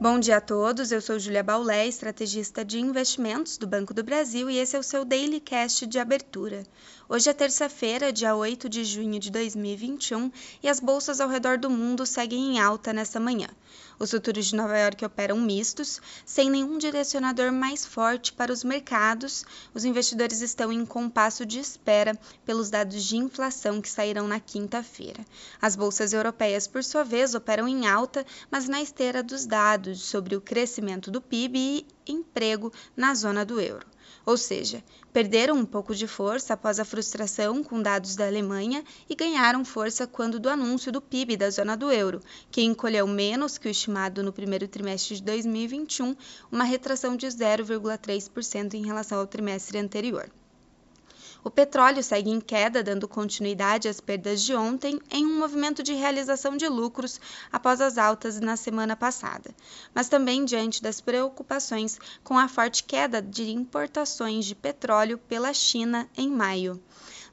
Bom dia a todos, eu sou Julia Baulé, estrategista de investimentos do Banco do Brasil e esse é o seu Daily Cast de abertura. Hoje é terça-feira, dia 8 de junho de 2021 e as bolsas ao redor do mundo seguem em alta nessa manhã. Os futuros de Nova York operam mistos, sem nenhum direcionador mais forte para os mercados. Os investidores estão em compasso de espera pelos dados de inflação que sairão na quinta-feira. As bolsas europeias, por sua vez, operam em alta, mas na esteira dos dados sobre o crescimento do PIB e emprego na zona do euro ou seja, perderam um pouco de força após a frustração com dados da Alemanha e ganharam força quando do anúncio do PIB da zona do euro, que encolheu menos que o estimado no primeiro trimestre de 2021, uma retração de 0,3% em relação ao trimestre anterior. O petróleo segue em queda, dando continuidade às perdas de ontem, em um movimento de realização de lucros após as altas na semana passada, mas também diante das preocupações com a forte queda de importações de petróleo pela China em maio.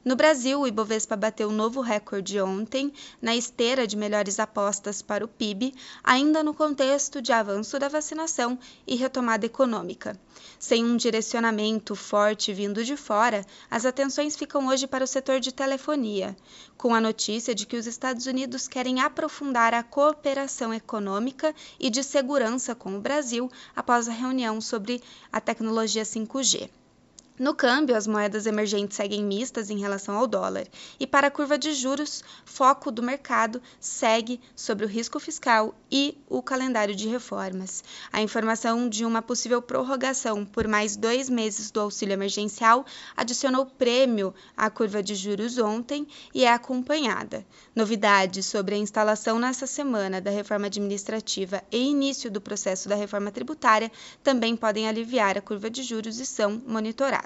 No Brasil, o Ibovespa bateu novo recorde ontem, na esteira de melhores apostas para o PIB, ainda no contexto de avanço da vacinação e retomada econômica. Sem um direcionamento forte vindo de fora, as atenções ficam hoje para o setor de telefonia, com a notícia de que os Estados Unidos querem aprofundar a cooperação econômica e de segurança com o Brasil após a reunião sobre a tecnologia 5G. No câmbio, as moedas emergentes seguem mistas em relação ao dólar, e para a curva de juros, foco do mercado segue sobre o risco fiscal e o calendário de reformas. A informação de uma possível prorrogação por mais dois meses do auxílio emergencial adicionou prêmio à curva de juros ontem e é acompanhada. Novidades sobre a instalação nesta semana da reforma administrativa e início do processo da reforma tributária também podem aliviar a curva de juros e são monitoradas.